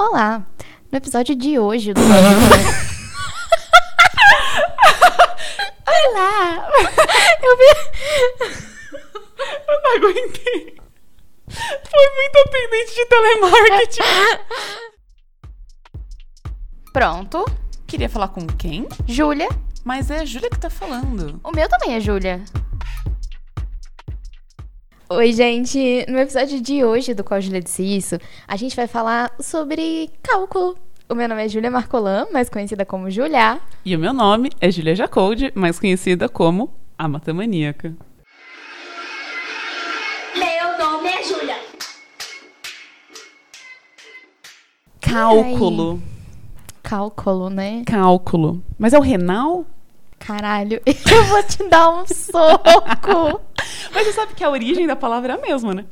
Olá! No episódio de hoje do Olá! Eu vi. Eu não aguentei. Foi muito atendente de telemarketing. Pronto. Queria falar com quem? Júlia. Mas é a Júlia que tá falando. O meu também é Júlia. Oi, gente! No episódio de hoje do Qual Júlia Disse Isso, a gente vai falar sobre cálculo. O meu nome é Júlia Marcolan, mais conhecida como Julia. E o meu nome é Júlia Jacoldi, mais conhecida como a Matamaníaca. Meu nome é Júlia. Cálculo. Cálculo, né? Cálculo. Mas é o renal? Caralho, eu vou te dar um soco! Mas você sabe que a origem da palavra é a mesma, né?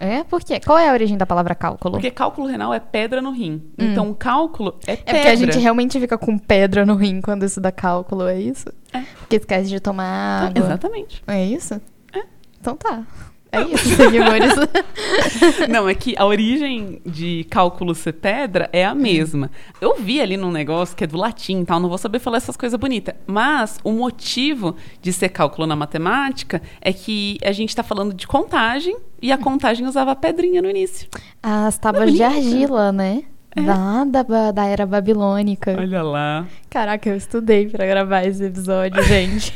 É? Por quê? Qual é a origem da palavra cálculo? Porque cálculo renal é pedra no rim. Então, cálculo é É pedra. porque a gente realmente fica com pedra no rim quando estuda cálculo, é isso? É. Porque esquece de tomar água. Exatamente. É isso? É. Então tá. É isso, seguidores. Não, é que a origem de cálculo ser pedra é a mesma. Eu vi ali num negócio que é do latim e tal, não vou saber falar essas coisas bonitas. Mas o motivo de ser cálculo na matemática é que a gente está falando de contagem e a contagem usava pedrinha no início. As tábuas de argila, né? Da, da, ba- da era babilônica. Olha lá. Caraca, eu estudei pra gravar esse episódio, gente.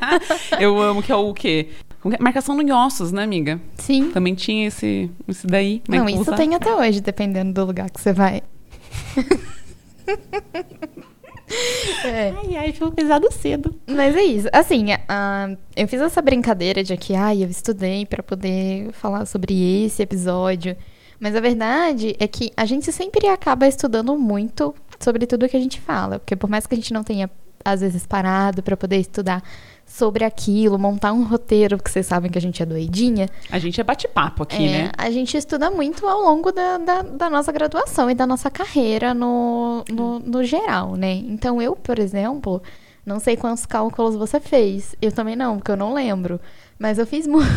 Eu amo que é o quê? É? Marcação em ossos, né, amiga? Sim. Também tinha esse, esse daí. Como é Não, isso usa? tem até hoje, dependendo do lugar que você vai. é. Ai, ai, ficou pesado cedo. Mas é isso. Assim, ah, eu fiz essa brincadeira de que, ai, eu estudei pra poder falar sobre esse episódio. Mas a verdade é que a gente sempre acaba estudando muito sobre tudo que a gente fala. Porque por mais que a gente não tenha, às vezes, parado pra poder estudar sobre aquilo, montar um roteiro, porque vocês sabem que a gente é doidinha, A gente é bate-papo aqui, é, né? a gente estuda muito ao longo da, da, da nossa graduação e da nossa carreira no, no, no geral, né? Então, eu, por exemplo, não sei quantos cálculos você fez. Eu também não, porque eu não lembro. Mas eu fiz muito.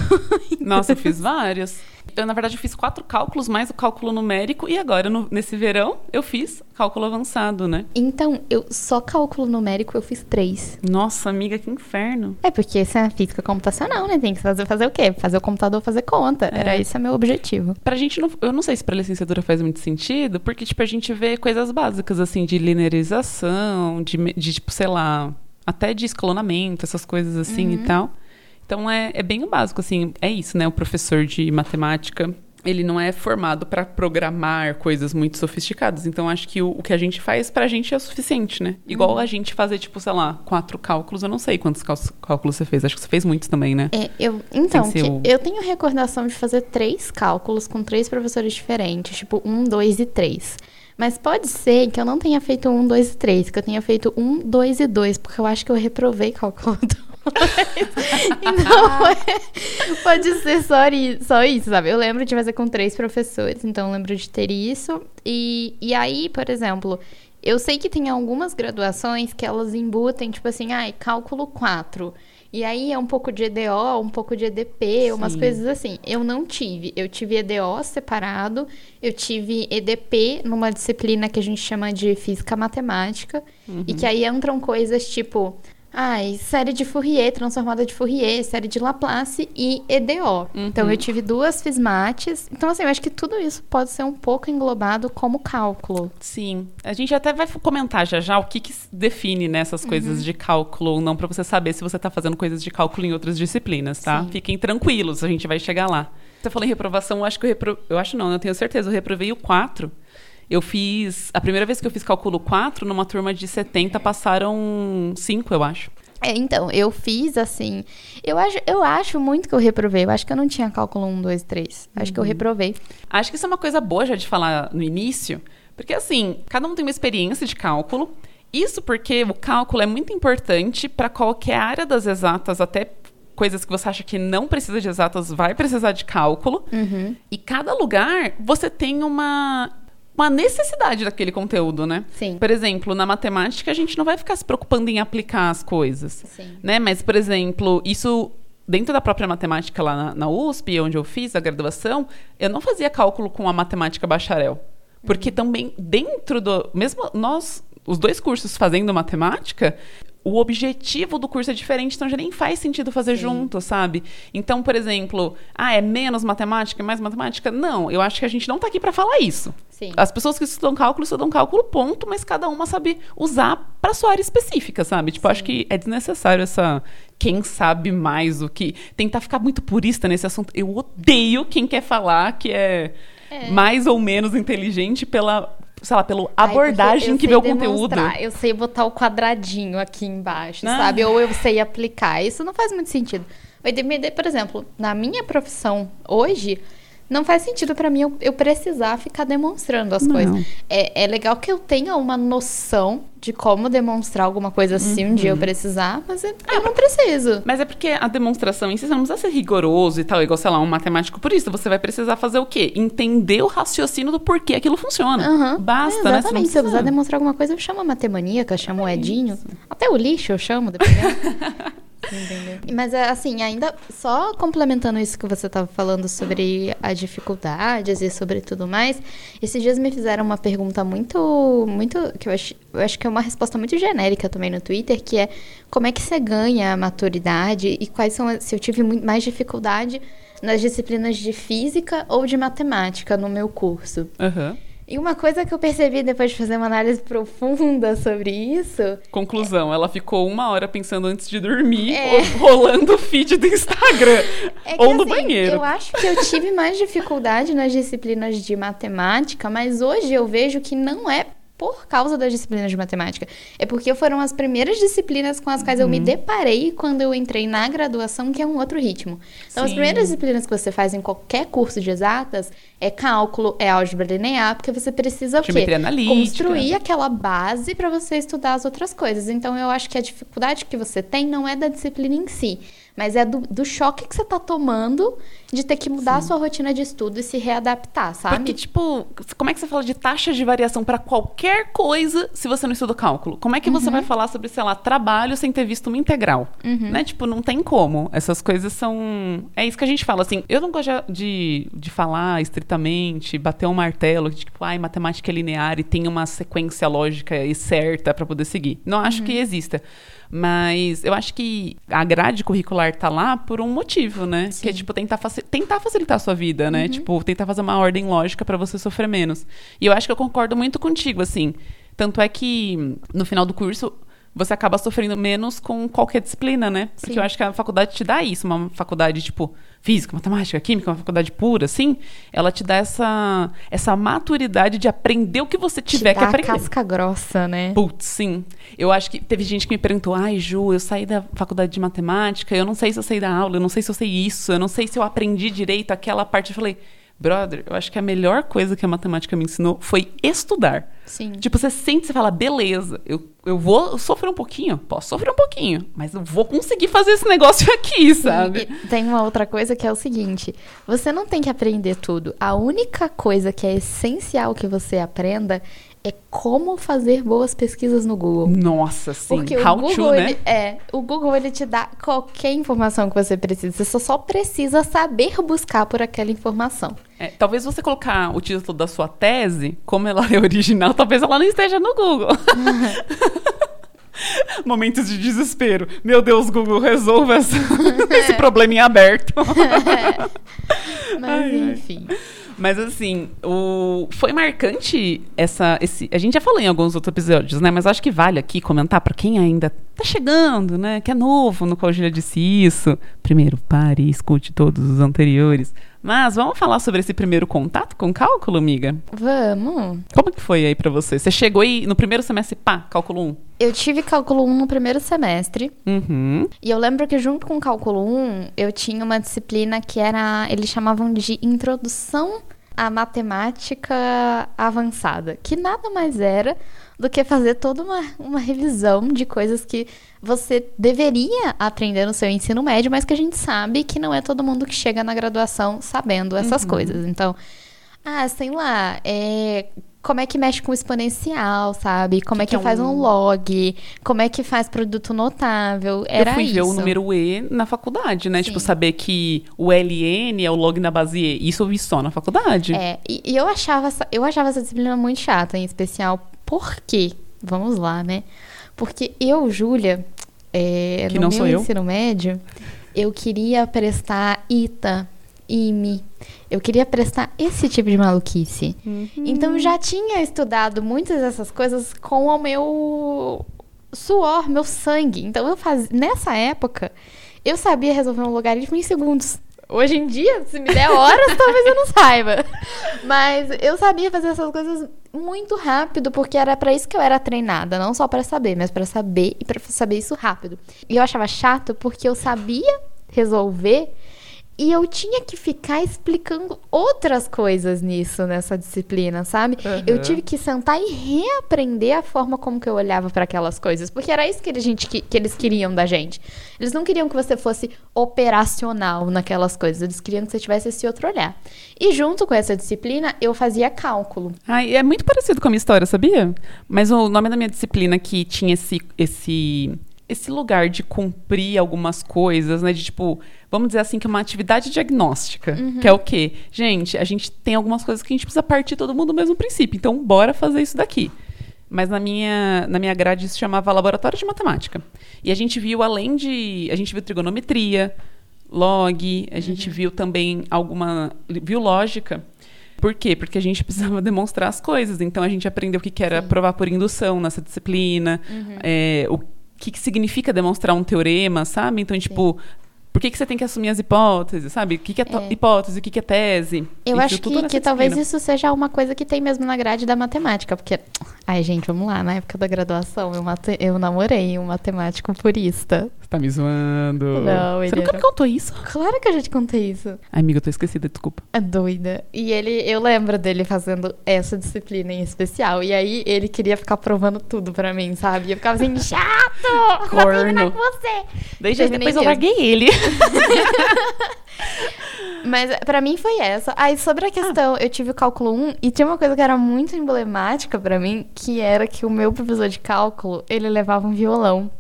Nossa, eu fiz vários. Eu, na verdade, eu fiz quatro cálculos, mais o cálculo numérico. E agora, no- nesse verão, eu fiz cálculo avançado, né? Então, eu só cálculo numérico eu fiz três. Nossa, amiga, que inferno. É porque isso é física computacional, né? Tem que fazer, fazer o quê? Fazer o computador fazer conta. Era esse o meu objetivo. Pra gente, não, eu não sei se pra licenciatura faz muito sentido, porque, tipo, a gente vê coisas básicas, assim, de linearização, de, de tipo, sei lá, até de escalonamento, essas coisas assim e tal. Então, é, é bem o básico, assim, é isso, né? O professor de matemática, ele não é formado pra programar coisas muito sofisticadas. Então, acho que o, o que a gente faz pra gente é o suficiente, né? Igual a gente fazer, tipo, sei lá, quatro cálculos, eu não sei quantos cál- cálculos você fez. Acho que você fez muitos também, né? É, eu, então, o- eu tenho recordação de fazer três cálculos com três professores diferentes, tipo um, dois e três. Mas pode ser que eu não tenha feito um, dois e três, que eu tenha feito um, dois e dois, porque eu acho que eu reprovei cálculo dois. Então, é, pode ser só, só isso, sabe? Eu lembro de fazer com três professores, então eu lembro de ter isso. E, e aí, por exemplo, eu sei que tem algumas graduações que elas embutem, tipo assim, ai, cálculo 4. E aí é um pouco de EDO, um pouco de EDP, umas Sim. coisas assim. Eu não tive. Eu tive EDO separado, eu tive EDP numa disciplina que a gente chama de Física Matemática, e que aí entram coisas tipo. Ai, série de Fourier, transformada de Fourier, série de Laplace e EDO. Então eu tive duas FISMATES. Então, assim, eu acho que tudo isso pode ser um pouco englobado como cálculo. Sim. A gente até vai comentar já já o que, que define nessas coisas de cálculo ou não, pra você saber se você tá fazendo coisas de cálculo em outras disciplinas, tá? Sim. Fiquem tranquilos, a gente vai chegar lá. Você falou em reprovação, eu acho que eu repro... Eu acho não, eu tenho certeza, eu reprovei o 4. Eu fiz. A primeira vez que eu fiz cálculo 4, numa turma de 70, passaram 5, eu acho. É, então, eu fiz assim. Eu acho, eu acho muito que eu reprovei. Eu acho que eu não tinha cálculo 1, 2, 3. Acho que eu reprovei. Acho que isso é uma coisa boa já de falar no início, porque assim, cada um tem uma experiência de cálculo. Isso porque o cálculo é muito importante para qualquer área das exatas, até coisas que você acha que não precisa de exatas, vai precisar de cálculo. E cada lugar você tem uma uma necessidade daquele conteúdo, né? Sim. Por exemplo, na matemática a gente não vai ficar se preocupando em aplicar as coisas, Sim. né? Mas, por exemplo, isso dentro da própria matemática lá na, na USP, onde eu fiz a graduação, eu não fazia cálculo com a matemática bacharel. Porque também dentro do. Mesmo nós, os dois cursos fazendo matemática, o objetivo do curso é diferente, então já nem faz sentido fazer Sim. junto, sabe? Então, por exemplo, ah, é menos matemática, é mais matemática? Não, eu acho que a gente não tá aqui para falar isso. Sim. As pessoas que estudam cálculo estudam cálculo, ponto, mas cada uma sabe usar para sua área específica, sabe? Tipo, acho que é desnecessário essa quem sabe mais o que tentar ficar muito purista nesse assunto. Eu odeio quem quer falar que é, É. mais ou menos inteligente pela, sei lá, pela Ai, abordagem eu que vê o conteúdo. Eu sei botar o quadradinho aqui embaixo, Ah. sabe? Ou eu sei aplicar. Isso não faz muito sentido. Vai depender, por exemplo, na minha profissão hoje, não faz sentido pra mim eu, eu precisar ficar demonstrando as Não. coisas. É, é legal que eu tenha uma noção de como demonstrar alguma coisa se um dia Uhum. eu precisar, mas eu, eu não preciso. Mas é porque a demonstração em si, você não precisa ser rigoroso e tal, igual, sei lá, um matemático por isso. Você vai precisar fazer o quê? Entender o raciocínio do porquê aquilo funciona. Aham. Basta, É, né? Exatamente. Você não Se eu precisar precisa- demonstrar alguma coisa, eu chamo a matemaníaca, chamo o Edinho. Até o lixo eu chamo, dependendo. Entendeu? Mas é, assim, ainda só complementando isso que você estava falando sobre as dificuldades e sobre tudo mais, esses dias me fizeram uma pergunta muito, muito, que eu acho, eu acho que é uma resposta muito genérica também no Twitter, que é como é que você ganha a maturidade e quais são, as- se eu tive mais dificuldade nas disciplinas de física ou de matemática no meu curso. Aham. E uma coisa que eu percebi depois de fazer uma análise profunda sobre isso Conclusão, ela ficou uma hora pensando antes de dormir, É. ou rolando o feed do Instagram. é ou no assim, banheiro. eu acho que eu tive mais dificuldade nas disciplinas de matemática, mas hoje eu vejo que não é por causa das disciplinas de matemática. É porque foram as primeiras disciplinas com as quais eu me Uhum. deparei quando eu entrei na graduação, que é um outro ritmo. Então, as Sim. primeiras disciplinas que você faz em qualquer curso de exatas é cálculo, é álgebra linear, porque você precisa o quê? Construir aquela base para você estudar as outras coisas. Então, eu acho que a dificuldade que você tem não é da disciplina em si, mas é do, do choque que você tá tomando de ter que mudar a sua rotina de estudo e se readaptar, sabe? Porque, tipo, como é que você fala de taxa de variação para qualquer coisa se você não estuda cálculo? Como é que Uhum. você vai falar sobre, sei lá, trabalho sem ter visto uma integral? Uhum. Né? Tipo, não tem como. Essas coisas são. É isso que a gente fala, assim. Eu não gosto de, de falar estritamente, bater um martelo, de, tipo, ai, matemática é linear e tem uma sequência lógica e certa para poder seguir. Não acho Uhum. que exista. Mas eu acho que a grade curricular tá lá por um motivo, né? Que é, Sim. tipo, tentar, faci- tentar facilitar a sua vida, Uhum. né? Tipo, tentar fazer uma ordem lógica para você sofrer menos. E eu acho que eu concordo muito contigo, assim. Tanto é que no final do curso você acaba sofrendo menos com qualquer disciplina, né? Porque Sim. eu acho que a faculdade te dá isso, uma faculdade tipo física, matemática, química, uma faculdade pura, assim, ela te dá essa essa maturidade de aprender o que você Te tiver que dá a aprender. casca grossa, né? Putz, sim. Eu acho que teve gente que me perguntou: ai, Ju, eu saí da faculdade de matemática, eu não sei se eu sei da aula, eu não sei se eu sei isso, eu não sei se eu aprendi direito aquela parte. Eu falei, brother, eu acho que a melhor coisa que a matemática me ensinou foi estudar. Sim. Tipo, você sente, você fala, beleza, eu, eu vou sofrer um pouquinho, posso sofrer um pouquinho, mas eu vou conseguir fazer esse negócio aqui, sabe? E tem uma outra coisa que é o seguinte: você não tem que aprender tudo. A única coisa que é essencial que você aprenda é como fazer boas pesquisas no Google. Nossa, sim. Porque How o Google, to, né? ele, é, o Google ele te dá qualquer informação que você precisa. Você só, só precisa saber buscar por aquela informação. É, talvez você colocar o título da sua tese, como ela é original, talvez ela não esteja no Google. Momentos de desespero. Meu Deus, Google, resolva essa- esse problema em aberto. Mas Ai, ai. Mas assim, o... foi marcante essa. Esse... A gente já falou em alguns outros episódios, né? Mas acho que vale aqui comentar para quem ainda tá chegando, né? Que é novo no qual a Julia disse isso. Primeiro, pare e escute todos os anteriores. Mas vamos falar sobre esse primeiro contato com cálculo, amiga? Vamos. Como que foi aí pra você? Você chegou aí no primeiro semestre, pá, cálculo 1. Eu tive cálculo 1 no primeiro semestre. Uhum. E eu lembro que junto com o cálculo 1, eu tinha uma disciplina que era, eles chamavam de introdução à matemática avançada, que nada mais era do que fazer toda uma, uma revisão de coisas que você deveria aprender no seu ensino médio, mas que a gente sabe que não é todo mundo que chega na graduação sabendo essas coisas. Então, Ah, sei lá, é como é que mexe com exponencial, sabe? Como é que, que é faz um... um log, como é que faz produto notável. Era eu fui isso. ver o número E na faculdade, né? Sim. Tipo, saber que o LN é o log na base E. Isso eu vi só na faculdade. É, e, e eu achava essa, eu achava essa disciplina muito chata, em especial por quê? Vamos lá, né? Porque eu, Júlia, é, Que no não meu sou eu. ensino médio, eu queria prestar ITA, IME. Eu queria prestar esse tipo de maluquice. Uhum. Então eu já tinha estudado muitas dessas coisas com o meu suor, meu sangue. Então eu fazia nessa época eu sabia resolver um logaritmo em segundos. Hoje em dia, se me der horas, talvez eu não saiba. Mas eu sabia fazer essas coisas muito rápido, porque era pra isso que eu era treinada, não só pra saber, mas pra saber e pra saber isso rápido. E eu achava chato porque eu sabia resolver e eu tinha que ficar explicando outras coisas nisso, nessa disciplina, sabe? Eu Aham. tive que sentar e reaprender a forma como que eu olhava para aquelas coisas, porque era isso que, a gente, que, que eles queriam da gente. Eles não queriam que você fosse operacional naquelas coisas, eles queriam que você tivesse esse outro olhar. E junto com essa disciplina, eu fazia cálculo. Ai, é muito parecido com a minha história, sabia? Mas o nome da minha disciplina que tinha esse, esse, esse lugar de cumprir algumas coisas, né? De tipo, vamos dizer assim, que é uma atividade diagnóstica. Que é o quê? Gente, a gente tem algumas coisas que a gente precisa partir todo mundo do mesmo princípio. Então, bora fazer isso daqui. Mas na minha, na minha grade isso chamava Laboratório de Matemática. E a gente viu, além de. A gente viu trigonometria, log, a gente viu também alguma. viu lógica. Por quê? Porque a gente precisava demonstrar as coisas. Então a gente aprendeu o que, que era provar por indução nessa disciplina, é, o que, que significa demonstrar um teorema, sabe? Então, tipo, por que, que você tem que assumir as hipóteses, sabe? O que, que é, É. hipótese, o que, que é tese? Eu acho que, que talvez isso seja uma coisa que tem mesmo na grade da matemática, porque. Ai, gente, vamos lá. Na época da graduação, eu, mate... eu namorei um matemático purista. Você tá me zoando. Não, Você ele nunca era- me contou isso? Claro que eu já te contei isso. Ai, amiga, eu tô esquecida, desculpa. É doida. E ele, eu lembro dele fazendo essa disciplina em especial. E aí ele queria ficar provando tudo pra mim, sabe? E eu ficava assim, chato! Corno. com você! Desde depois eu larguei ele. Mas pra mim foi essa. Aí sobre a questão, eu tive o cálculo 1 e tinha uma coisa que era muito emblemática pra mim, que era que o meu professor de cálculo, ele levava um violão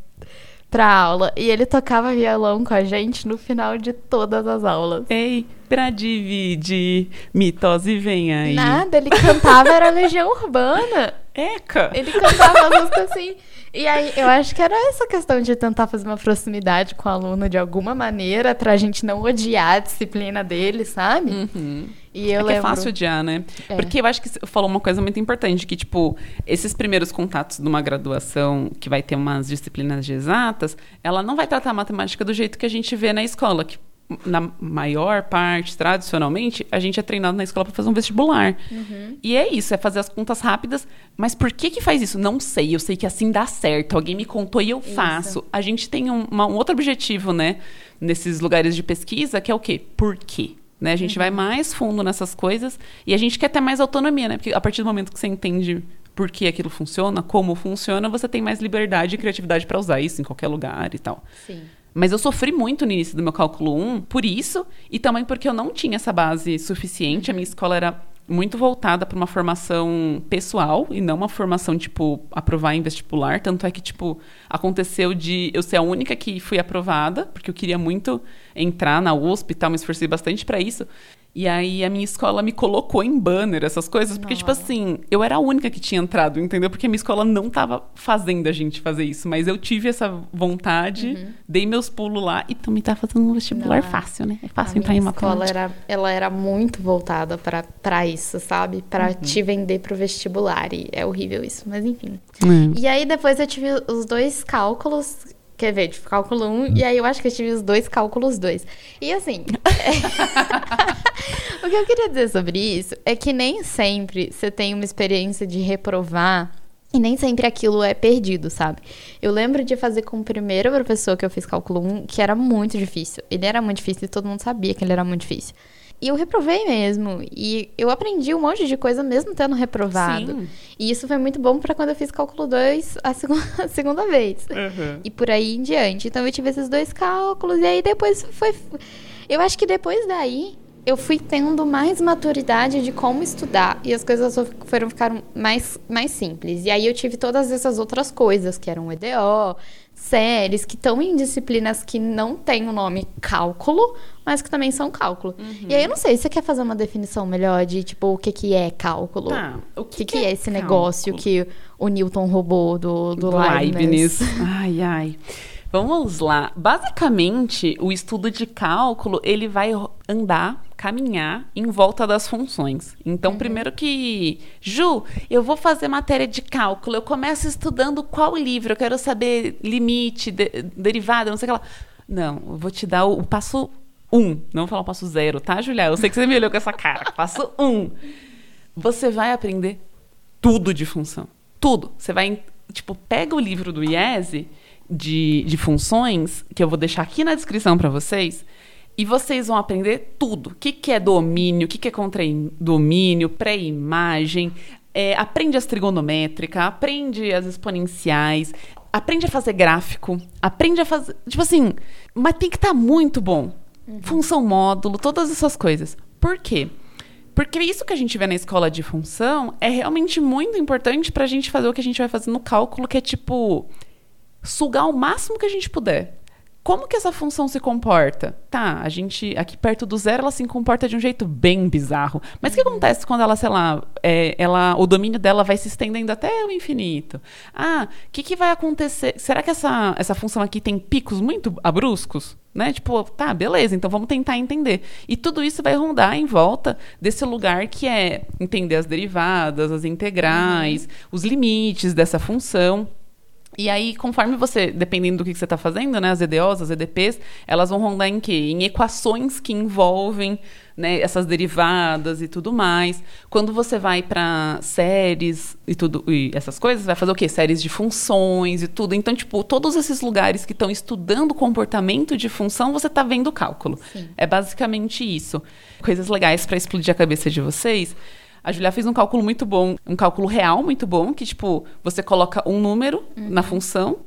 pra aula e ele tocava violão com a gente no final de todas as aulas. Ei, pra dividir, mitose vem aí. Nada, ele cantava era Legião Urbana. Eca! Ele cantava as músicas assim. E aí, eu acho que era essa questão de tentar fazer uma proximidade com o aluno de alguma maneira pra gente não odiar a disciplina dele, sabe? Uhum. E eu é que lembro... é fácil odiar, né? É. Porque eu acho que você falou uma coisa muito importante, que, tipo, esses primeiros contatos de uma graduação que vai ter umas disciplinas de exatas, ela não vai tratar a matemática do jeito que a gente vê na escola, que na maior parte, tradicionalmente, a gente é treinado na escola para fazer um vestibular. Uhum. E é isso, é fazer as contas rápidas. Mas por que que faz isso? Não sei. Eu sei que assim dá certo. Alguém me contou e eu faço. A gente tem um, uma- um outro objetivo, né? Nesses lugares de pesquisa, que é o quê? Por quê? Né? A gente vai mais fundo nessas coisas e a gente quer ter mais autonomia, né? Porque a partir do momento que você entende por que aquilo funciona, como funciona, você tem mais liberdade e criatividade para usar isso em qualquer lugar e tal. Sim. Mas eu sofri muito no início do meu cálculo 1 por isso e também porque eu não tinha essa base suficiente. A minha escola era muito voltada para uma formação pessoal e não uma formação tipo aprovar em vestibular, tanto é que tipo aconteceu de eu ser a única que fui aprovada, porque eu queria muito entrar na USP e tal, me esforcei bastante para isso. E aí a minha escola me colocou em banner, essas coisas, porque, tipo assim, eu era a única que tinha entrado, entendeu? Porque a minha escola não tava fazendo a gente fazer isso, mas eu tive essa vontade, dei meus pulos lá e também tá fazendo um vestibular Não, fácil, né? É A fácil entrar em minha escola era, ela era muito voltada pra isso, sabe? Pra Uhum. te vender pro vestibular. E é horrível isso, mas enfim. É. E aí depois eu tive os dois cálculos. Quer ver? Tive cálculo 1 e aí eu acho que eu tive os dois cálculos 2. E assim. o que eu queria dizer sobre isso é que nem sempre você tem uma experiência de reprovar. E nem sempre aquilo é perdido, sabe? Eu lembro de fazer com o primeiro professor que eu fiz cálculo 1, que era muito difícil. Ele era muito difícil e todo mundo sabia que ele era muito difícil. E eu reprovei mesmo. E eu aprendi um monte de coisa mesmo tendo reprovado. Sim. E isso foi muito bom pra quando eu fiz cálculo 2 a segunda, a segunda vez. Uhum. E por aí em diante. Então eu tive esses dois cálculos. E aí depois foi. Eu acho que depois daí eu fui tendo mais maturidade de como estudar e as coisas foram ficaram mais, mais simples. E aí eu tive todas essas outras coisas, que eram EDO, séries, que estão em disciplinas que não têm o nome cálculo, mas que também são cálculo. Uhum. E aí eu não sei, você quer fazer uma definição melhor de, tipo, o que, que é cálculo? Tá, o que, que, que, é, esse cálculo? negócio que o Newton roubou do, do, do Leibniz? Leibniz. Ai, ai. Vamos lá. Basicamente, o estudo de cálculo, ele vai andar, caminhar em volta das funções. Então, uhum. primeiro que, Ju, eu vou fazer matéria de cálculo, eu começo estudando qual livro, eu quero saber limite, de, derivada, não sei o que lá. Não, eu vou te dar o, o passo um, não vou falar o passo zero, tá, Julia? Eu sei que você me olhou com essa cara. Passo um. Você vai aprender tudo de função. Tudo. Você vai, tipo, pega o livro do IESE de, de funções, que eu vou deixar aqui na descrição para vocês, e vocês vão aprender tudo. O que, que é domínio, o que, que é contra-domínio, pré-imagem, é, aprende as trigonométricas, aprende as exponenciais, aprende a fazer gráfico, aprende a fazer. Tipo assim, mas tem que estar tá muito bom. Uhum. Função módulo, todas essas coisas. Por quê? Porque isso que a gente vê na escola de função é realmente muito importante para a gente fazer o que a gente vai fazer no cálculo, que é tipo sugar o máximo que a gente puder. Como que essa função se comporta? Tá, a gente, aqui perto do zero, ela se comporta de um jeito bem bizarro. Mas o que uhum. acontece quando ela, sei lá, é, ela, o domínio dela vai se estendendo até o infinito? Ah, o que, que vai acontecer? Será que essa, essa função aqui tem picos muito abruscos? Né? Tipo, tá, beleza, então vamos tentar entender. E tudo isso vai rondar em volta desse lugar que é entender as derivadas, as integrais, uhum. os limites dessa função. E aí, conforme você, dependendo do que você está fazendo, né, as EDOs, as EDPs, elas vão rondar em quê? Em equações que envolvem né, essas derivadas e tudo mais. Quando você vai para séries e tudo e essas coisas, vai fazer o quê? Séries de funções e tudo. Então, tipo, todos esses lugares que estão estudando o comportamento de função, você está vendo cálculo. Sim. É basicamente isso. Coisas legais para explodir a cabeça de vocês. A Julia fez um cálculo muito bom, um cálculo real muito bom, que, tipo, você coloca um número uhum. na função,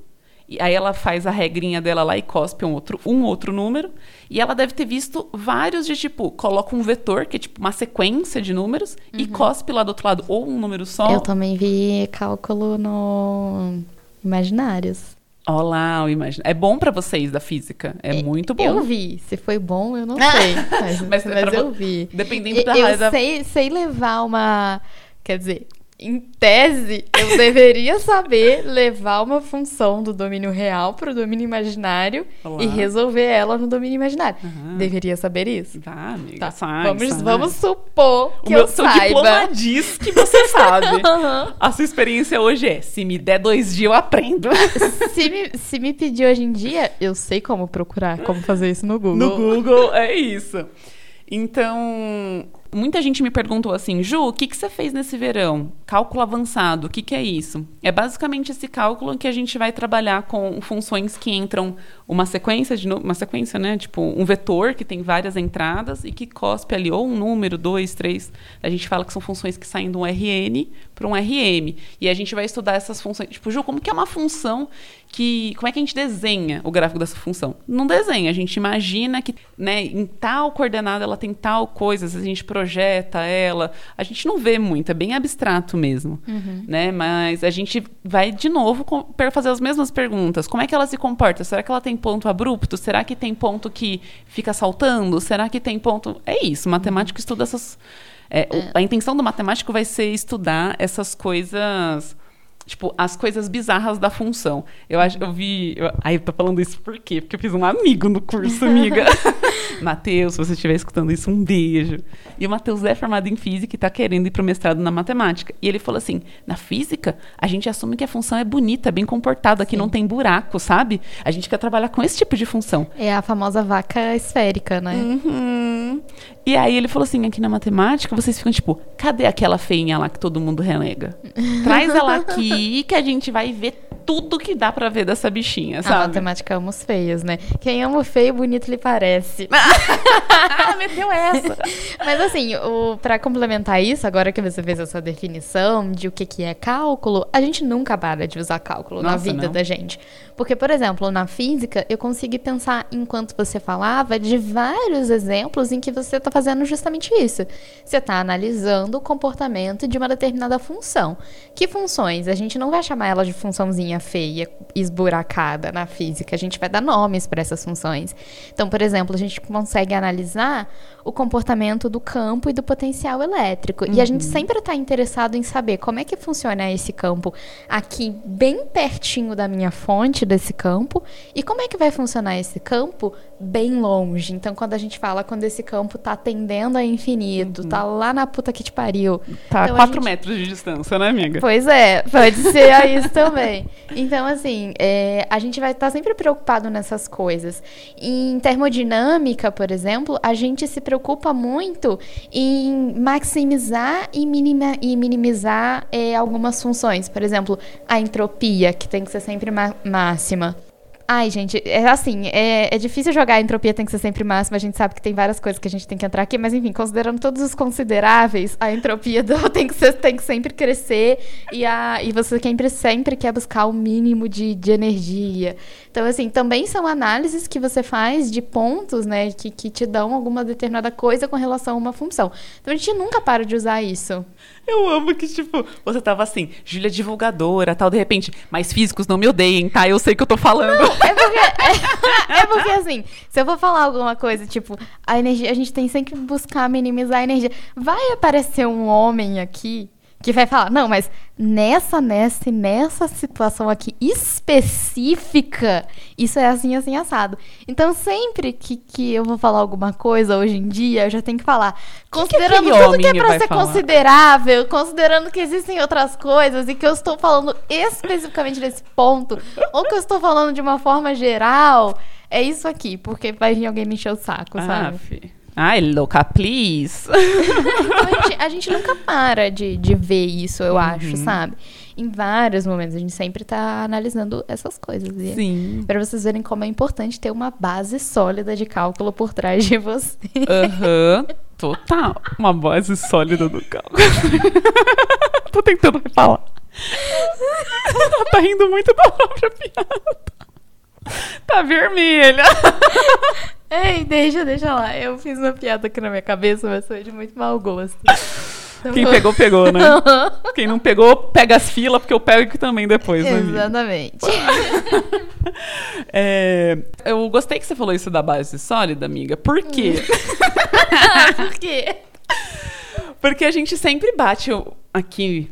e aí ela faz a regrinha dela lá e cospe um outro, um outro número. E ela deve ter visto vários de, tipo, coloca um vetor, que é tipo uma sequência de números, uhum. e cospe lá do outro lado, ou um número só. Eu também vi cálculo no Imaginários. Olá, o imagina. É bom para vocês da física. É, é, muito bom. Eu vi. Se foi bom, eu não sei. Mas, mas, mas eu vi. Dependendo da Eu sei, sei levar uma. Quer dizer, em tese, eu deveria saber levar uma função do domínio real para o domínio imaginário Olá. e resolver ela no domínio imaginário. Uhum. Deveria saber isso. Tá, amiga. Tá. Sai, vamos, sai. vamos supor que o eu seu saiba. diploma diz que você sabe. uhum. A sua experiência hoje é, se me der dois dias, eu aprendo. se, me, se me pedir hoje em dia, eu sei como procurar, como fazer isso no Google. No Google, é isso. Então, muita gente me perguntou assim, Ju, o que, que você fez nesse verão? Cálculo avançado, o que, que é isso? É basicamente esse cálculo em que a gente vai trabalhar com funções que entram uma sequência de uma sequência, né? Tipo um vetor que tem várias entradas e que cospe ali ou um número, dois, três. A gente fala que são funções que saem de um RN para um RM. E a gente vai estudar essas funções. Tipo, Ju, como que é uma função que. Como é que a gente desenha o gráfico dessa função? Não desenha, a gente imagina que né, em tal coordenada ela tem tal coisa, a gente projeta ela. A gente não vê muito, é bem abstrato mesmo. Uhum. Né? Mas a gente vai de novo fazer as mesmas perguntas. Como é que ela se comporta? Será que ela tem ponto abrupto? Será que tem ponto que fica saltando? Será que tem ponto. É isso, matemático estuda essas. É, é. A intenção do matemático vai ser estudar essas coisas Tipo, as coisas bizarras da função. Eu acho, eu vi. Eu, aí eu tô falando isso por quê? Porque eu fiz um amigo no curso, amiga. Matheus, se você estiver escutando isso, um beijo. E o Matheus é formado em física e tá querendo ir pro mestrado na matemática. E ele falou assim: na física, a gente assume que a função é bonita, bem comportada, que não tem buraco, sabe? A gente quer trabalhar com esse tipo de função. É a famosa vaca esférica, né? Uhum. E aí ele falou assim: aqui na matemática, vocês ficam tipo, cadê aquela feinha lá que todo mundo renega? Traz ela aqui que a gente vai ver tudo que dá pra ver dessa bichinha, A sabe? matemática ama os feios, né? Quem ama o feio, bonito lhe parece. ah, meteu essa. Mas assim, o, pra complementar isso, agora que você fez essa definição de o que, que é cálculo, a gente nunca para de usar cálculo na Nossa, vida não. da gente. Porque, por exemplo, na física, eu consegui pensar, enquanto você falava, de vários exemplos em que você está fazendo justamente isso. Você está analisando o comportamento de uma determinada função. Que funções? A gente não vai chamar ela de funçãozinha feia, esburacada na física. A gente vai dar nomes para essas funções. Então, por exemplo, a gente consegue analisar o comportamento do campo e do potencial elétrico. E a gente sempre está interessado em saber como é que funciona esse campo aqui, bem pertinho da minha fonte desse campo, e como é que vai funcionar esse campo bem longe. Então, quando a gente fala quando esse campo está tendendo a infinito, tá lá na puta que te pariu. Tá, Então, a 4 gente- metros de distância, né, amiga? Pois é, pode ser isso também. Então, assim, é, a gente vai estar sempre preocupado nessas coisas. Em termodinâmica, por exemplo, a gente se preocupa muito em maximizar e, minima- e minimizar é, algumas funções. Por exemplo, a entropia, que tem que ser sempre ma- máxima. Ai, gente, é assim, é, é difícil jogar a entropia tem que ser sempre máxima, a gente sabe que tem várias coisas que a gente tem que entrar aqui, mas enfim, considerando todos os consideráveis, a entropia do- tem, que ser, tem que sempre crescer e, a, e você sempre, sempre quer buscar o mínimo de, de energia. Então, assim, também são análises que você faz de pontos, né, que, que te dão alguma determinada coisa com relação a uma função. Então, a gente nunca para de usar isso. Eu amo que, tipo, você tava assim, Júlia divulgadora, tal, de repente, mas físicos não me odeiem, tá? Eu sei que eu tô falando. É porque, é, é porque, assim, se eu for falar alguma coisa, tipo, a energia, a gente tem sempre que buscar minimizar a energia. Vai aparecer um homem aqui que vai falar, não, mas nessa, nessa e nessa situação aqui específica, isso é assim, assim, assado. Então, sempre que, que eu vou falar alguma coisa hoje em dia, eu já tenho que falar, considerando aquele tudo que é pra ser falar? considerável, considerando que existem outras coisas e que eu estou falando especificamente desse ponto, ou que eu estou falando de uma forma geral, é isso aqui, porque vai vir alguém me encher o saco, Ah, sabe? fi. Ai, louca, please. Então, a, gente, a gente nunca para de, de ver isso, eu acho, sabe? Em vários momentos, a gente sempre tá analisando essas coisas. Sim. Pra vocês verem como é importante ter uma base sólida de cálculo por trás de você. Aham. Total. Uma base sólida do cálculo. Tô tentando falar. Ela tá rindo muito da própria piada. Tá vermelha. Ei, deixa, deixa lá. Eu fiz uma piada aqui na minha cabeça, mas foi de muito mau gosto. Então, Quem pegou, pegou, né? Quem não pegou, pega as filas, porque eu pego também depois, né? Exatamente. É, eu gostei que você falou isso da base sólida, amiga. Por quê? Por quê? Porque a gente sempre bate aqui.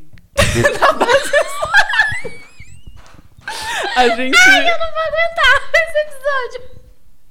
a gente. Eu não vou aguentar esse episódio.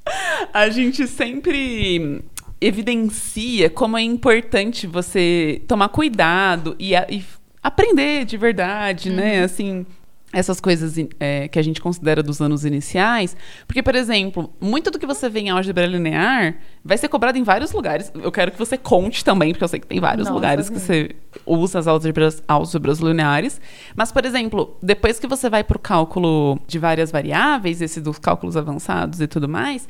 A gente sempre evidencia como é importante você tomar cuidado e, a- e aprender de verdade, né? Assim, essas coisas é, que a gente considera dos anos iniciais. Porque, por exemplo, muito do que você vê em álgebra linear vai ser cobrado em vários lugares. Eu quero que você conte também, porque eu sei que tem vários Nossa, lugares que sim. você usa as álgebras, álgebras lineares. Mas, por exemplo, depois que você vai para o cálculo de várias variáveis, esse dos cálculos avançados e tudo mais,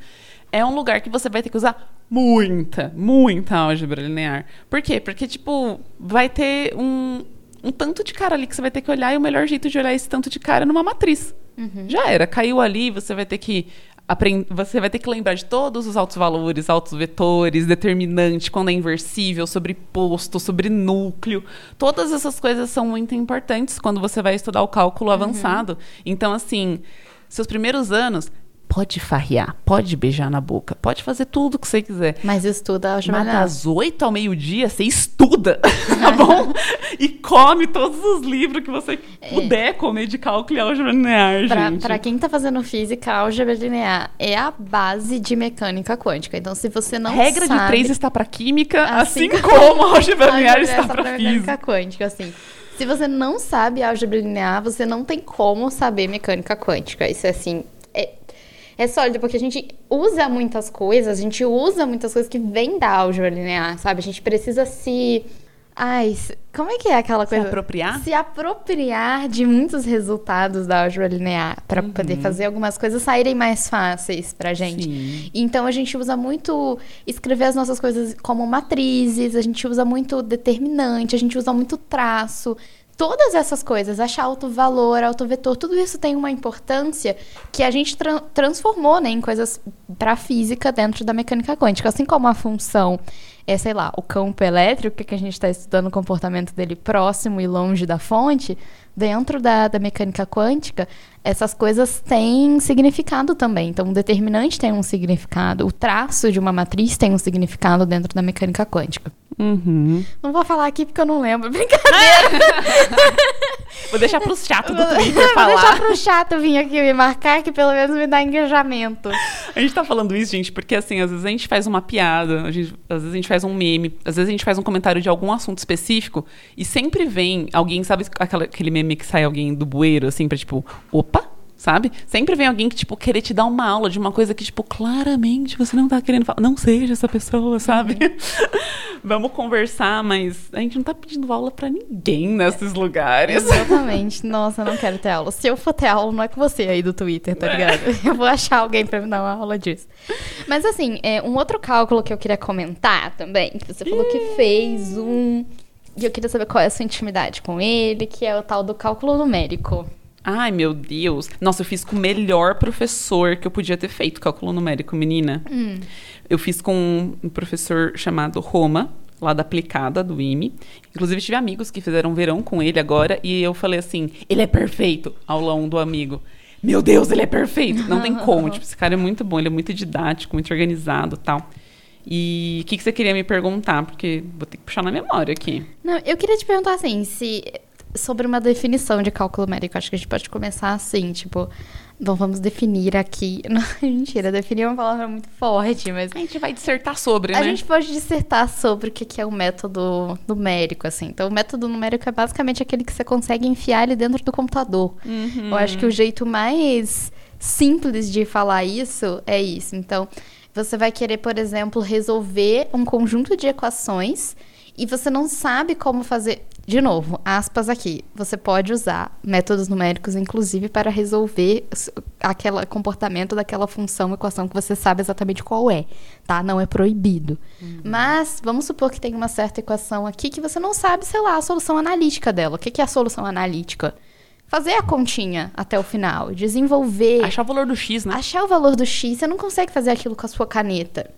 é um lugar que você vai ter que usar muita, muita álgebra linear. Por quê? Porque, tipo, vai ter um, um tanto de cara ali que você vai ter que olhar e o melhor jeito de olhar esse tanto de cara é numa matriz. Já era. Caiu ali, você vai ter que aprend... você vai ter que lembrar de todos os altos valores, altos vetores, determinante, quando é inversível, sobreposto, sobre núcleo. Todas essas coisas são muito importantes quando você vai estudar o cálculo avançado. Então, assim, seus primeiros anos, pode farrear, pode beijar na boca, pode fazer tudo que você quiser. Mas estuda álgebra Mas das 8 ao meio-dia, você estuda, tá bom? e come todos os livros que você puder comer de cálculo e álgebra linear, Pra, gente. pra quem tá fazendo física, álgebra linear é a base de mecânica quântica. Então, se você não Regra sabe... de três está para química, assim, Assim como a álgebra linear álgebra está para mecânica física. quântica, assim. Se você não sabe álgebra linear, você não tem como saber mecânica quântica. Isso é assim, é, sólido, porque a gente usa muitas coisas, a gente usa muitas coisas que vêm da álgebra linear, sabe? A gente precisa se Ai, se- como é que é aquela Se coisa? apropriar? Se apropriar de muitos resultados da álgebra linear para Uhum. poder fazer algumas coisas saírem mais fáceis pra gente. Sim. Então a gente usa muito escrever as nossas coisas como matrizes, a gente usa muito determinante, a gente usa muito traço. Todas essas coisas, achar autovalor, autovetor, tudo isso tem uma importância que a gente tran- transformou né, em coisas para física dentro da mecânica quântica. Assim como a função é, sei lá, o campo elétrico, que a gente está estudando o comportamento dele próximo e longe da fonte, dentro da, da mecânica quântica, essas coisas têm significado também. Então, o determinante tem um significado, o traço de uma matriz tem um significado dentro da mecânica quântica. Uhum. Não vou falar aqui porque eu não lembro. Brincadeira. Vou deixar pros chatos do Vou Twitter deixar falar. pro chato vir aqui me marcar, que pelo menos me dá engajamento. A gente tá falando isso, gente, porque assim, às vezes a gente faz uma piada, a gente- às vezes a gente faz um meme, às vezes a gente faz um comentário de algum assunto específico e sempre vem alguém, sabe aquela- aquele meme que sai alguém do bueiro, assim, pra tipo, opa, sabe? Sempre vem alguém que, tipo, querer te dar uma aula de uma coisa que, tipo, claramente você não tá querendo falar. Não seja essa pessoa, sabe? Vamos conversar, mas a gente não tá pedindo aula pra ninguém nesses lugares. Exatamente. Nossa, eu não quero ter aula. Se eu for ter aula, não é com você aí do Twitter, tá ligado? Eu vou achar alguém pra me dar uma aula disso. Mas assim, é, um outro cálculo que eu queria comentar também, que você falou que fez um. E eu queria saber qual é a sua intimidade com ele, que é o tal do cálculo numérico. Ai, meu Deus. Nossa, eu fiz com o melhor professor que eu podia ter feito cálculo numérico, menina. Eu fiz com um professor chamado Roma, lá da aplicada do IME. Inclusive, tive amigos que fizeram verão com ele agora e eu falei assim: ele é perfeito, aula 1 do amigo. Meu Deus, ele é perfeito. Não tem como. tipo, esse cara é muito bom, ele é muito didático, muito organizado tal. E o que, que você queria me perguntar? Porque vou ter que puxar na memória aqui. Não, eu queria te perguntar assim, se sobre uma definição de cálculo numérico, acho que a gente pode começar assim, tipo, não vamos definir aqui. Não, mentira, definir é uma palavra muito forte, mas A gente vai dissertar sobre, A né? gente pode dissertar sobre o que que é o método numérico, assim. Então, o método numérico é basicamente aquele que você consegue enfiar ele dentro do computador. Uhum. Eu acho que o jeito mais simples de falar isso é isso. Então, você vai querer, por exemplo, resolver um conjunto de equações e você não sabe como fazer. De novo, aspas aqui. Você pode usar métodos numéricos, inclusive, para resolver aquele comportamento daquela função, equação que você sabe exatamente qual é, tá? Não é proibido. Mas vamos supor que tem uma certa equação aqui que você não sabe, sei lá, a solução analítica dela. O que que é a solução analítica? Fazer a continha até o final, desenvolver, Achar o valor do X, né? achar o valor do x, você não consegue fazer aquilo com a sua caneta.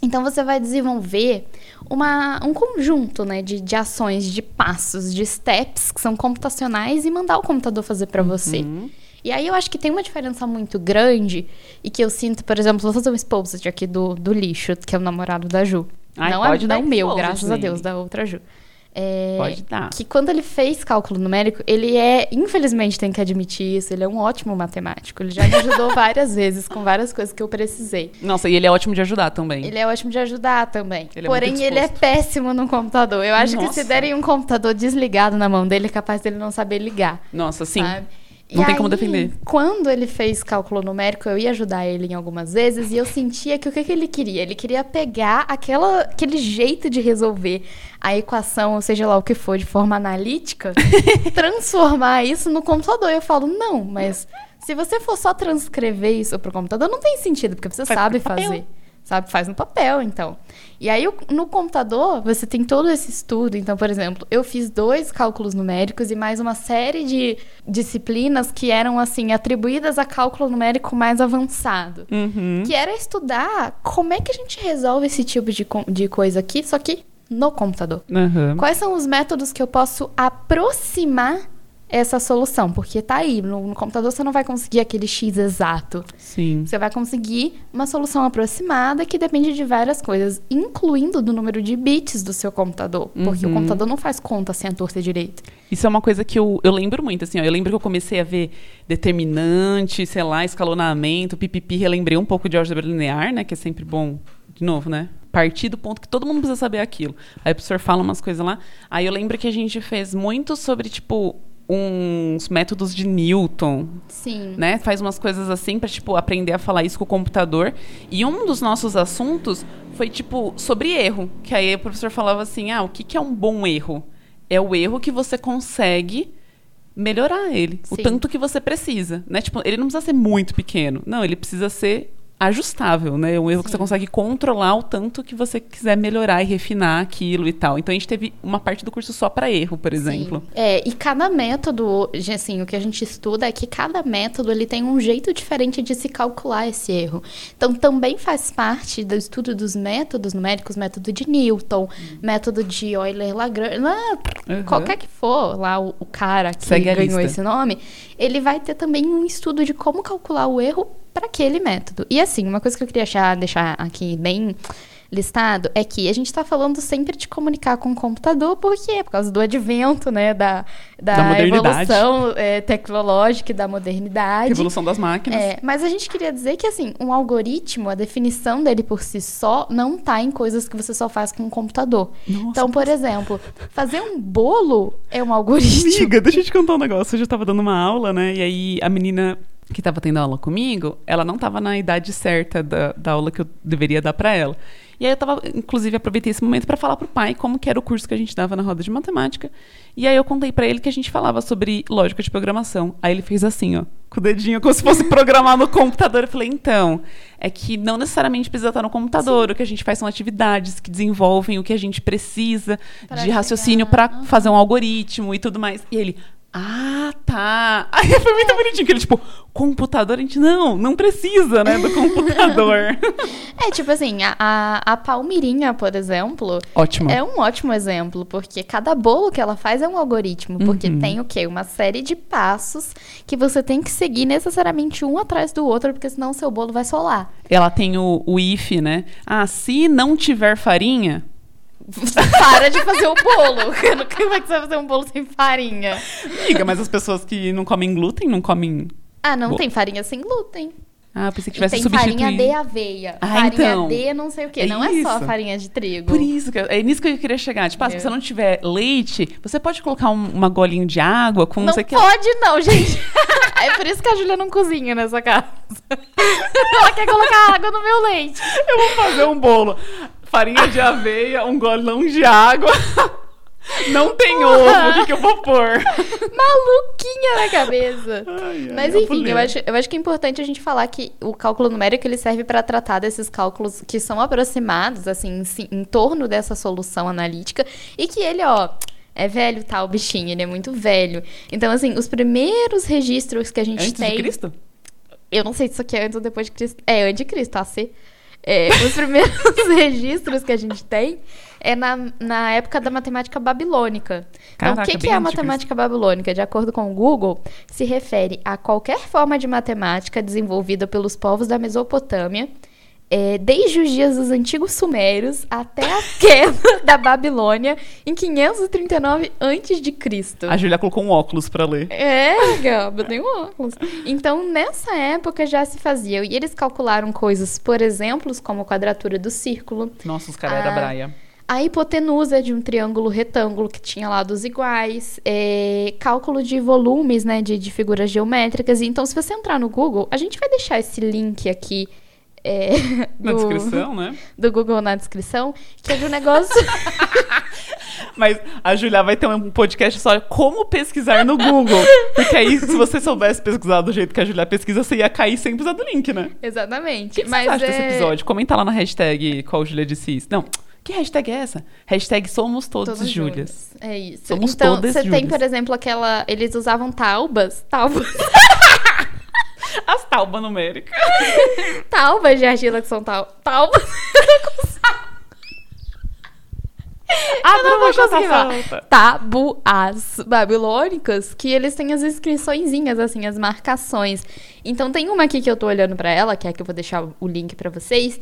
Então você vai desenvolver uma, um conjunto né, de, de ações, de passos, de steps que são computacionais e mandar o computador fazer para você. Uhum. E aí eu acho que tem uma diferença muito grande e que eu sinto, por exemplo, vou fazer um exposit aqui do, do lixo, que é o namorado da Ju. Ai, não é não meu, graças a Deus, da outra Ju. É, Pode dar. Que quando ele fez cálculo numérico, ele é, infelizmente tem que admitir isso, ele é um ótimo matemático. Ele já me ajudou várias vezes com várias coisas que eu precisei. Nossa, e ele é ótimo de ajudar também. Ele é ótimo de ajudar também. Ele é Porém, muito ele é péssimo no computador. Eu acho que se Nossa. derem um computador desligado na mão dele, é capaz dele não saber ligar. Nossa, sim. sabe? Não E tem como aí, defender. Quando ele fez cálculo numérico, eu ia ajudar ele em algumas vezes e eu sentia que o que, que ele queria? Ele queria pegar aquela, aquele jeito de resolver a equação, ou seja lá o que for, de forma analítica, transformar isso no computador. Eu falo, não, mas se você for só transcrever isso pro computador, não tem sentido, porque você sabe fazer. Sabe? Faz no papel, então. E aí, no computador, você tem todo esse estudo. Então, por exemplo, eu fiz dois cálculos numéricos e mais uma série de disciplinas que eram, assim, atribuídas a cálculo numérico mais avançado. Uhum. Que era estudar como é que a gente resolve esse tipo de, de coisa aqui, só que no computador. Uhum. Quais são os métodos que eu posso aproximar essa solução? Porque tá aí, no, no computador você não vai conseguir aquele X exato. Sim. Você vai conseguir uma solução aproximada que depende de várias coisas, incluindo do número de bits do seu computador. Porque o Uhum. computador não faz conta sem a torta direita. Isso é uma coisa que eu, eu lembro muito, assim, ó. Eu lembro que eu comecei a ver determinante, sei lá, escalonamento, pipipi, relembrei um pouco de álgebra linear, né? Que é sempre bom, de novo, né? Partir do ponto que todo mundo precisa saber aquilo. Aí o professor fala umas coisas lá. Aí eu lembro que a gente fez muito sobre, tipo, uns métodos de Newton, Sim. né? Faz umas coisas assim pra, tipo, aprender a falar isso com o computador. E um dos nossos assuntos foi, tipo, sobre erro. Que aí o professor falava assim, ah, o que, que é um bom erro? É o erro que você consegue melhorar ele. O Sim. tanto que você precisa, né? Tipo, ele não precisa ser muito pequeno. Não, ele precisa ser ajustável, né? Um erro que você consegue controlar o tanto que você quiser melhorar e refinar aquilo e tal. Então a gente teve uma parte do curso só para erro, por exemplo. Sim. É, e cada método, assim, o que a gente estuda é que cada método ele tem um jeito diferente de se calcular esse erro. Então também faz parte do estudo dos métodos numéricos, método de Newton, método de Euler-Lagrange, ah, Uhum. qualquer que for lá o, o cara que Segue ganhou esse nome, ele vai ter também um estudo de como calcular o erro para aquele método. E assim, uma coisa que eu queria achar, deixar aqui bem listado é que a gente está falando sempre de comunicar com o computador, por quê? Por causa do advento, né, da, da, Da evolução é, tecnológica e da modernidade. Revolução das máquinas. É, mas a gente queria dizer que, assim, um algoritmo, a definição dele por si só, não tá em coisas que você só faz com o computador. Nossa, então, por exemplo, fazer um bolo é um algoritmo. Amiga, deixa eu te contar um negócio. Eu tava dando uma aula, né? E aí a menina que tava tendo aula comigo, ela não tava na idade certa da, da aula que eu deveria dar pra ela. E aí eu tava, inclusive, aproveitei esse momento pra falar pro pai como que era o curso que a gente dava na roda de matemática. E aí eu contei pra ele que a gente falava sobre lógica de programação. Aí ele fez assim, ó, com o dedinho, como se fosse programar no computador. Eu falei, então, é que não necessariamente precisa estar no computador. O que a gente faz são atividades que desenvolvem o que a gente precisa Pra de raciocínio pra fazer um algoritmo e tudo mais. E ele, ah, tá. Aí foi muito bonitinho, que ele, tipo, computador, a gente, não, não precisa, né, do computador. É, tipo assim, a, a, a Palmirinha, por exemplo, Ótimo. é um ótimo exemplo, porque cada bolo que ela faz é um algoritmo, porque Uhum. tem o quê? Uma série de passos que você tem que seguir necessariamente um atrás do outro, porque senão o seu bolo vai solar. Ela tem o, o if, né? Ah, se não tiver farinha. Para de fazer o bolo. Como é que você vai fazer um bolo sem farinha? Amiga, mas as pessoas que não comem glúten não comem. Ah, não Bo- tem farinha sem glúten. Ah, pensei que E tivesse tem substituído. farinha de aveia. Ah, farinha então. de não sei o quê. É não é só isso. farinha de trigo. Por isso, que eu- é nisso que eu queria chegar. Tipo, ah, se você não tiver leite, você pode colocar um, uma golinho de água com não, Não o que. pode, não, gente. É por isso que a Júlia não cozinha nessa casa. Ela quer colocar água no meu leite. Eu vou fazer um bolo. Farinha de aveia, um golão de água. Não tem ovo, o que, que eu vou pôr? Maluquinha na cabeça. Ai, ai, Mas eu enfim, eu acho, eu acho que é importante a gente falar que o cálculo numérico ele serve para tratar desses cálculos que são aproximados, assim, em, em torno dessa solução analítica e que ele, ó. É velho, tá, o bichinho, ele é muito velho. Então, assim, os primeiros registros que a gente Antes tem. de Cristo? Eu não sei se isso aqui é antes ou depois de Cristo. É, antes de Cristo, AC. É, os primeiros registros que a gente tem é na, na época da matemática babilônica. Então, Caraca, o que, que é a matemática babilônica? De acordo com o Google, se refere a qualquer forma de matemática desenvolvida pelos povos da Mesopotâmia, é, desde os dias dos antigos sumérios até a queda da Babilônia em 539 a.C. A Júlia colocou um óculos pra ler. É, Gabo, eu tenho óculos. Então, nessa época já se fazia. E eles calcularam coisas, por exemplo, como a quadratura do círculo, Nossa, os caras eram braia. a hipotenusa de um triângulo retângulo que tinha lados iguais, é, cálculo de volumes, né, de, de figuras geométricas. Então, se você entrar no Google, a gente vai deixar esse link aqui. É, Na do- descrição, né? Do Google na descrição, que é de um negócio. Mas a Julia vai ter um podcast só como pesquisar no Google. Porque aí, se você soubesse pesquisar do jeito que a Julia pesquisa, você ia cair sem precisar do link, né? Exatamente. O que, Mas você acha desse é- episódio? Comenta lá na hashtag qual Julia disse isso. Não, que hashtag é essa? Hashtag somos todos Júlias. juntas. É isso. Somos então, todas você tem, por exemplo, aquela. Eles usavam taubas. Taubas. As taubas numéricas. taubas de argila que são tal. Taubas. A Eu não vou bruxa tá solta. Tabuas babilônicas que eles têm as inscriçõezinhas, assim, as marcações. Então tem uma aqui que eu tô olhando pra ela, que é a que eu vou deixar o link pra vocês,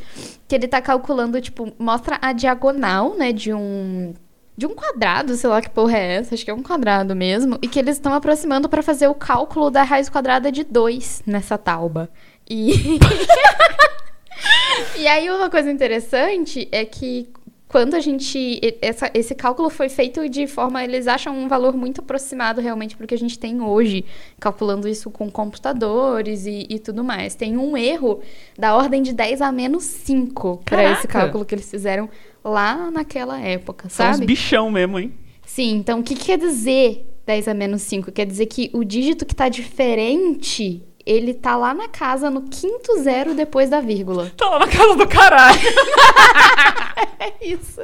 que ele tá calculando, tipo, mostra a diagonal, né, de um de um quadrado, sei lá que porra é essa, acho que é um quadrado mesmo, e que eles estão aproximando pra fazer o cálculo da raiz quadrada de 2 nessa tauba. E E aí uma coisa interessante é que quando a gente. Essa, esse cálculo foi feito de forma. Eles acham um valor muito aproximado realmente pro que a gente tem hoje, calculando isso com computadores e, e tudo mais. Tem um erro da ordem de 10 a menos 5 para esse cálculo que eles fizeram lá naquela época, São uns sabe? bichão mesmo, hein? Sim, então o que, que quer dizer 10 a menos 5? Quer dizer que o dígito que tá diferente, ele tá lá na casa, no quinto zero depois da vírgula. Tá lá na casa do caralho. É isso.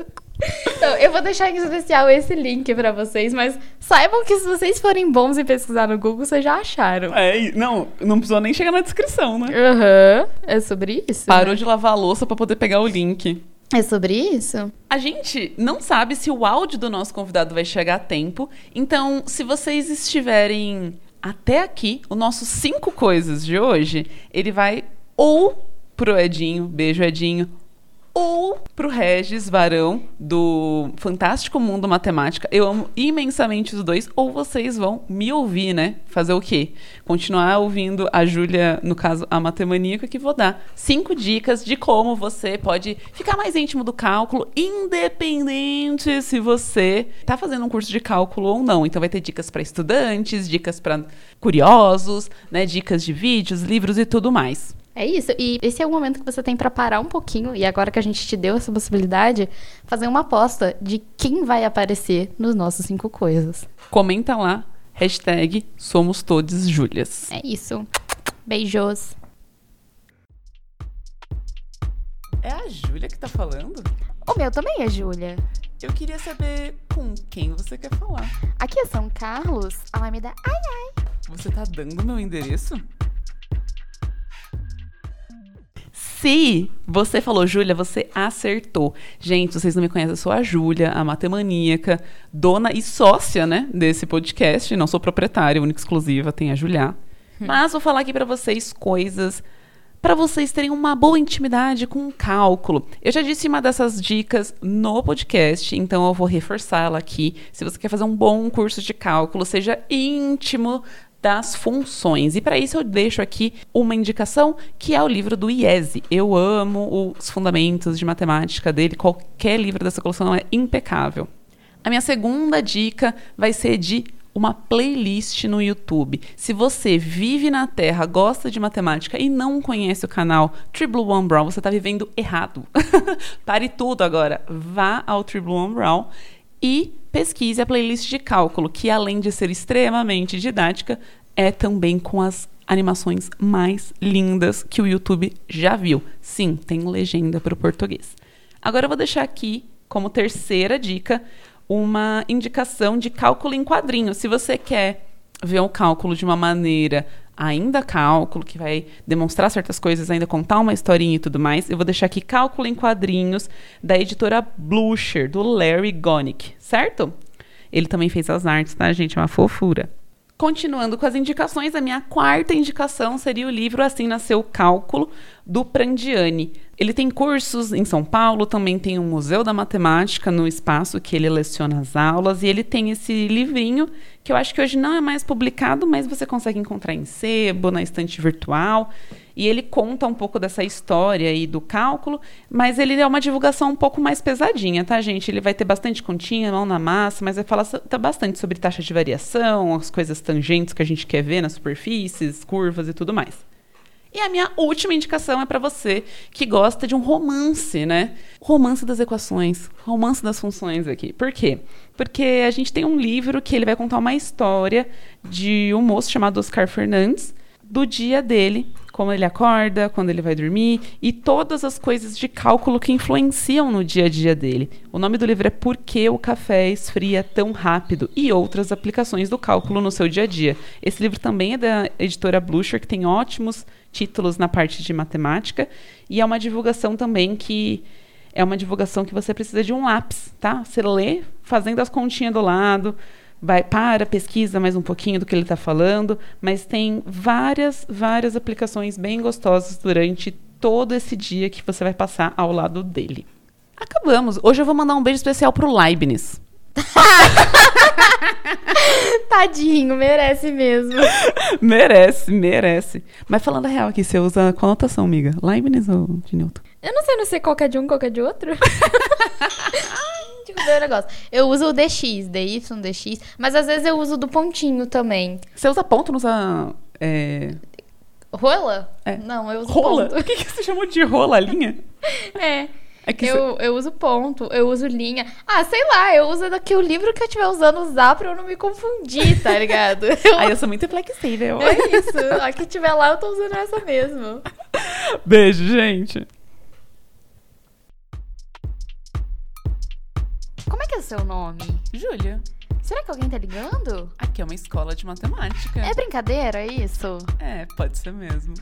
Então, eu vou deixar em especial esse link pra vocês, mas saibam que se vocês forem bons em pesquisar no Google, vocês já acharam. É, e- não, não precisou nem chegar na descrição, né? Aham. É sobre isso? Parou né? de lavar a louça pra poder pegar o link. É sobre isso? A gente não sabe se o áudio do nosso convidado vai chegar a tempo, então, se vocês estiverem até aqui, o nosso cinco coisas de hoje, ele vai ou pro Edinho, beijo Edinho, ou pro Regis Varão, do Fantástico Mundo Matemática. Eu amo imensamente os dois. Ou vocês vão me ouvir, né? Fazer o quê? Continuar ouvindo a Júlia, no caso, a matemaníaca, que vou dar cinco dicas de como você pode ficar mais íntimo do cálculo, independente se você tá fazendo um curso de cálculo ou não. Então vai ter dicas para estudantes, dicas para curiosos, né? Dicas de vídeos, livros e tudo mais. É isso. E esse é o momento que você tem pra parar um pouquinho, e agora que a gente te deu essa possibilidade, fazer uma aposta de quem vai aparecer nos nossos cinco coisas. Comenta lá, hashtag Somos Todos Júlias. É isso. Beijos. É a Júlia que tá falando? O meu também é Júlia. Eu queria saber com quem você quer falar. Aqui é São Carlos, Alameda. Ai, ai. Você tá dando meu endereço? Se você falou Júlia, você acertou. Gente, vocês não me conhecem, eu sou a Júlia, a matemaníaca, dona e sócia, né, desse podcast. Não sou proprietária, única exclusiva, tem a Julia. Mas vou falar aqui pra vocês coisas para vocês terem uma boa intimidade com o cálculo. Eu já disse uma dessas dicas no podcast, então eu vou reforçá-la aqui. Se você quer fazer um bom curso de cálculo, seja íntimo das funções. E para isso eu deixo aqui uma indicação que é o livro do IESE. Eu amo os fundamentos de matemática dele, qualquer livro dessa coleção é impecável. A minha segunda dica vai ser de uma playlist no YouTube. Se você vive na Terra, gosta de matemática e não conhece o canal Triple One Brown, você está vivendo errado. Pare tudo agora. Vá ao Triple One Brown e pesquise a playlist de cálculo, que além de ser extremamente didática, é também com as animações mais lindas que o YouTube já viu. Sim, tem legenda para o português. Agora eu vou deixar aqui como terceira dica uma indicação de cálculo em quadrinho. Se você quer ver o cálculo de uma maneira ainda cálculo, que vai demonstrar certas coisas, ainda contar uma historinha e tudo mais, eu vou deixar aqui Cálculo em Quadrinhos, da editora Blucher, do Larry Gonick, certo? Ele também fez as artes, tá, gente? É uma fofura. Continuando com as indicações, a minha quarta indicação seria o livro Assim Nasceu o Cálculo, do Prandiani. Ele tem cursos em São Paulo, também tem o Museu da Matemática no espaço que ele leciona as aulas, e ele tem esse livrinho que eu acho que hoje não é mais publicado, mas você consegue encontrar em sebo, na estante virtual. E ele conta um pouco dessa história aí do cálculo, mas ele é uma divulgação um pouco mais pesadinha, tá, gente? Ele vai ter bastante continha, mão na massa, mas vai falar tá bastante sobre taxa de variação, as coisas tangentes que a gente quer ver nas superfícies, curvas e tudo mais. E a minha última indicação é para você que gosta de um romance, né? Romance das equações, romance das funções aqui. Por quê? Porque a gente tem um livro que ele vai contar uma história de um moço chamado Oscar Fernandes, do dia dele, como ele acorda, quando ele vai dormir e todas as coisas de cálculo que influenciam no dia a dia dele. O nome do livro é Por que o café esfria tão rápido e outras aplicações do cálculo no seu dia a dia. Esse livro também é da editora Blucher, que tem ótimos títulos na parte de matemática e é uma divulgação também que é uma divulgação que você precisa de um lápis, tá? Você lê fazendo as continhas do lado, vai para, pesquisa mais um pouquinho do que ele está falando, mas tem várias, várias aplicações bem gostosas durante todo esse dia que você vai passar ao lado dele. Acabamos. Hoje eu vou mandar um beijo especial pro Leibniz. Tadinho, merece mesmo. merece, merece. Mas falando a real aqui, você usa qual anotação, amiga? Leibniz ou de Newton? Eu não sei, não sei qual que é de um, qual que é de outro. Deixa eu ver o negócio. Eu uso o DX, DY, DX, mas às vezes eu uso do pontinho também. Você usa ponto, não usa. É... Rola? É. Não, eu uso Rola? ponto. O que, que você chamou de rola, linha? É. É que Eu, eu uso ponto, eu uso linha. Ah, sei lá, eu uso daqui o livro que eu estiver usando usar pra eu não me confundir, tá ligado? Eu-. Aí eu sou muito flexível. É isso. A que tiver lá, eu tô usando essa mesmo. Beijo, gente. Como é que é o seu nome? Júlia, Será que alguém tá ligando? aqui é uma escola de matemática. É brincadeira isso? É, pode ser mesmo.